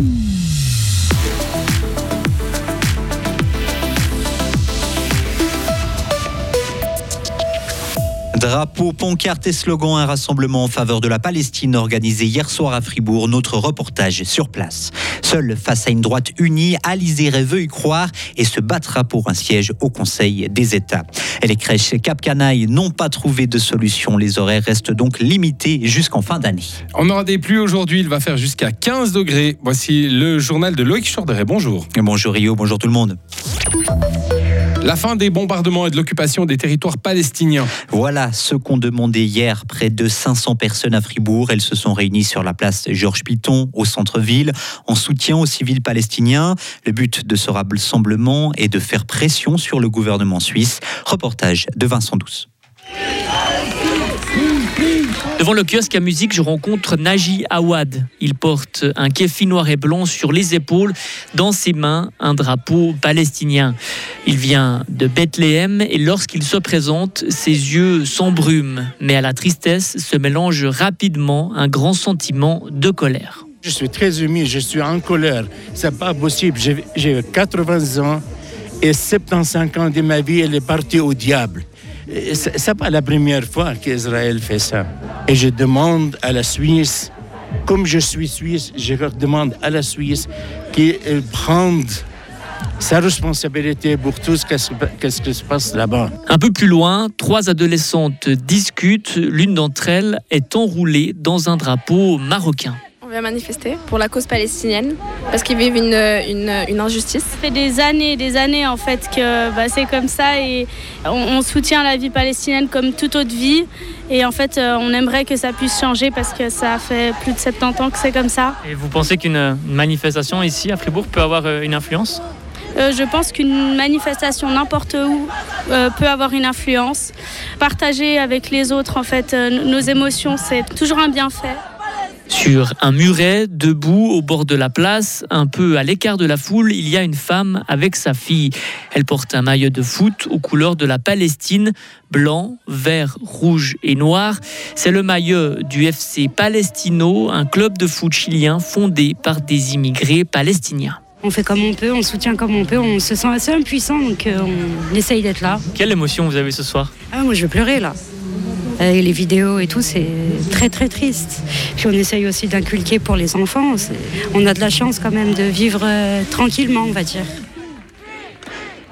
Mm-hmm. Drapeau, pancarte et slogan, un rassemblement en faveur de la Palestine organisé hier soir à Fribourg. Notre reportage sur place. Seul face à une droite unie, Alizé veut y croire et se battra pour un siège au Conseil des États. Et les crèches Cap Canaille n'ont pas trouvé de solution. Les horaires restent donc limités jusqu'en fin d'année. On aura des pluies aujourd'hui. Il va faire jusqu'à 15 degrés. Voici le journal de Loïc Chorderet. Bonjour. Bonjour Rio, bonjour tout le monde. La fin des bombardements et de l'occupation des territoires palestiniens. Voilà ce qu'ont demandé hier près de 500 personnes à Fribourg. Elles se sont réunies sur la place Georges Piton, au centre-ville, en soutien aux civils palestiniens. Le but de ce rassemblement est de faire pression sur le gouvernement suisse. Reportage de Vincent Douce. Devant le kiosque à musique, je rencontre Naji Awad. Il porte un kéfi noir et blanc sur les épaules, dans ses mains un drapeau palestinien. Il vient de Bethléem et lorsqu'il se présente, ses yeux s'embrument, mais à la tristesse se mélange rapidement un grand sentiment de colère. Je suis très humide, je suis en colère. C'est pas possible. J'ai 80 ans et 75 ans de ma vie, elle est partie au diable. C'est pas la première fois qu'Israël fait ça. Et je demande à la Suisse, comme je suis suisse, je demande à la Suisse qu'elle prenne sa responsabilité pour tout ce qui se passe là-bas. Un peu plus loin, trois adolescentes discutent. L'une d'entre elles est enroulée dans un drapeau marocain vient manifester pour la cause palestinienne parce qu'ils vivent une, une, injustice. Ça fait des années et des années en fait que bah, c'est comme ça et on, soutient la vie palestinienne comme toute autre vie et en fait euh, on aimerait que ça puisse changer parce que ça fait plus de 70 ans que c'est comme ça. Et vous pensez qu'une manifestation ici à Fribourg peut avoir euh, une influence? Euh, je pense qu'une manifestation n'importe où peut avoir une influence. Partager avec les autres en fait nos émotions, c'est toujours un bienfait. Sur un muret, debout au bord de la place, un peu à l'écart de la foule, il y a une femme avec sa fille. Elle porte un maillot de foot aux couleurs de la Palestine, blanc, vert, rouge et noir. C'est le maillot du FC Palestino, un club de foot chilien fondé par des immigrés palestiniens. On fait comme on peut, on soutient comme on peut, on se sent assez impuissant, donc euh, on essaye d'être là. Quelle émotion vous avez ce soir? Ah, Moi je vais pleurer là les vidéos et tout, c'est très très triste. Puis on essaye aussi d'inculquer pour les enfants. On a de la chance quand même de vivre euh, tranquillement, on va dire.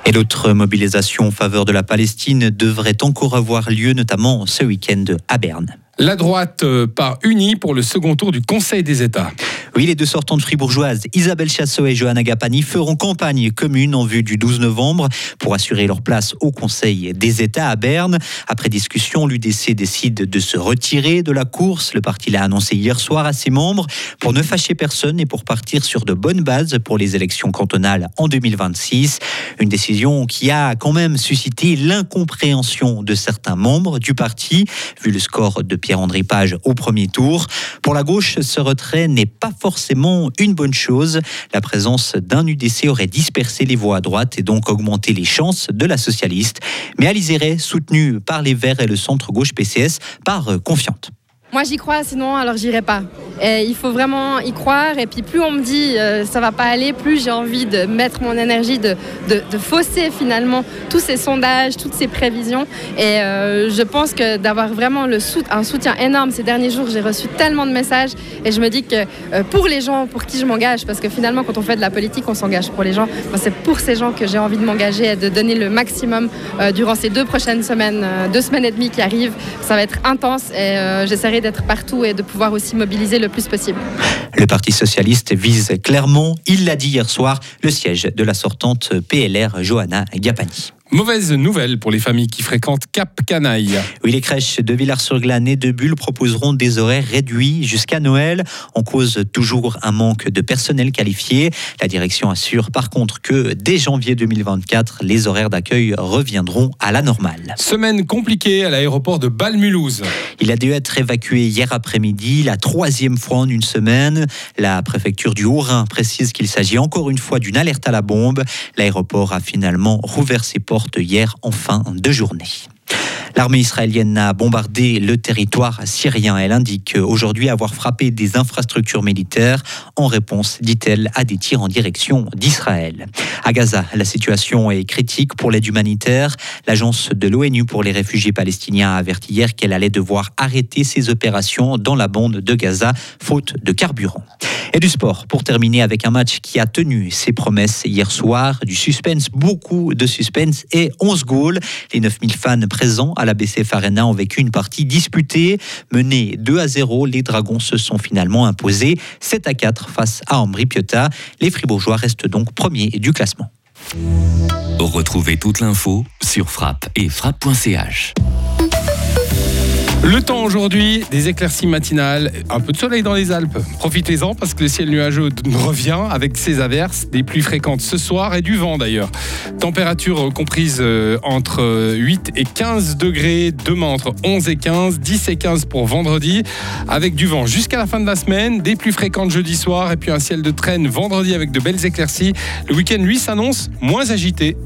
Et l'autre mobilisation en faveur de la Palestine devrait encore avoir lieu, notamment ce week-end à Berne. La droite euh, part unie pour le second tour du Conseil des États. Oui, les deux sortantes fribourgeoises, Isabelle Chassot et Johanna Gapani, feront campagne commune en vue du 12 novembre pour assurer leur place au Conseil des États à Berne. Après discussion, l'UDC décide de se retirer de la course. Le parti l'a annoncé hier soir à ses membres pour ne fâcher personne et pour partir sur de bonnes bases pour les élections cantonales en 2026. Une décision qui a quand même suscité l'incompréhension de certains membres du parti, vu le score de Pierre-André Page au premier tour. Pour la gauche, ce retrait n'est pas forcément une bonne chose. La présence d'un UDC aurait dispersé les voix à droite et donc augmenté les chances de la socialiste. Mais Alizéré, soutenue par les Verts et le centre gauche PCS, part confiante. Moi j'y crois, sinon alors j'irai pas. Et il faut vraiment y croire. Et puis plus on me dit euh, ça va pas aller, plus j'ai envie de mettre mon énergie, de, de, fausser finalement tous ces sondages, toutes ces prévisions. Et euh, je pense que d'avoir vraiment le un soutien énorme ces derniers jours, j'ai reçu tellement de messages. Et je me dis que euh, pour les gens pour qui je m'engage, parce que finalement quand on fait de la politique, on s'engage pour les gens. c'est pour ces gens que j'ai envie de m'engager et de donner le maximum durant ces deux prochaines semaines, deux semaines et demie qui arrivent. Ça va être intense et j'essaierai d'être partout et de pouvoir aussi mobiliser le plus possible. Le Parti socialiste vise clairement, il l'a dit hier soir, le siège de la sortante PLR Johanna Gapani. Mauvaise nouvelle pour les familles qui fréquentent Cap Canaille. Oui, les crèches de Villars-sur-Glane et de Bulle proposeront des horaires réduits jusqu'à Noël. On cause toujours un manque de personnel qualifié. La direction assure par contre que dès janvier 2024, les horaires d'accueil reviendront à la normale. Semaine compliquée à l'aéroport de Balmulhouse. Il a dû être évacué hier après-midi, la troisième fois en une semaine. La préfecture du Haut-Rhin précise qu'il s'agit encore une fois d'une alerte à la bombe. L'aéroport a finalement rouvert ses portes hier en fin de journée. L'armée israélienne a bombardé le territoire syrien. Elle indique aujourd'hui avoir frappé des infrastructures militaires en réponse, dit-elle, à des tirs en direction d'Israël. À Gaza, la situation est critique pour l'aide humanitaire. L'agence de l'ONU pour les réfugiés palestiniens a averti hier qu'elle allait devoir arrêter ses opérations dans la bande de Gaza, faute de carburant. Et du sport, pour terminer avec un match qui a tenu ses promesses hier soir. Du suspense, beaucoup de suspense et 11 goals. Les 9000 fans présents à la BCF Arena ont vécu une partie disputée. Menés 2 à 0, les Dragons se sont finalement imposés 7 à 4 face à Ambri Piotta. Les Fribourgeois restent donc premiers du classement. Retrouvez toute l'info sur frappe et frappe.ch. Le temps aujourd'hui, des éclaircies matinales, un peu de soleil dans les Alpes. Profitez-en parce que le ciel nuageux revient avec ses averses, des pluies fréquentes ce soir et du vent d'ailleurs. Température comprise euh, entre 8 et 15 degrés, demain entre 11 et 15, 10 et 15 pour vendredi, avec du vent jusqu'à la fin de la semaine, des pluies fréquentes jeudi soir et puis un ciel de traîne vendredi avec de belles éclaircies. Le week-end, lui, s'annonce moins agité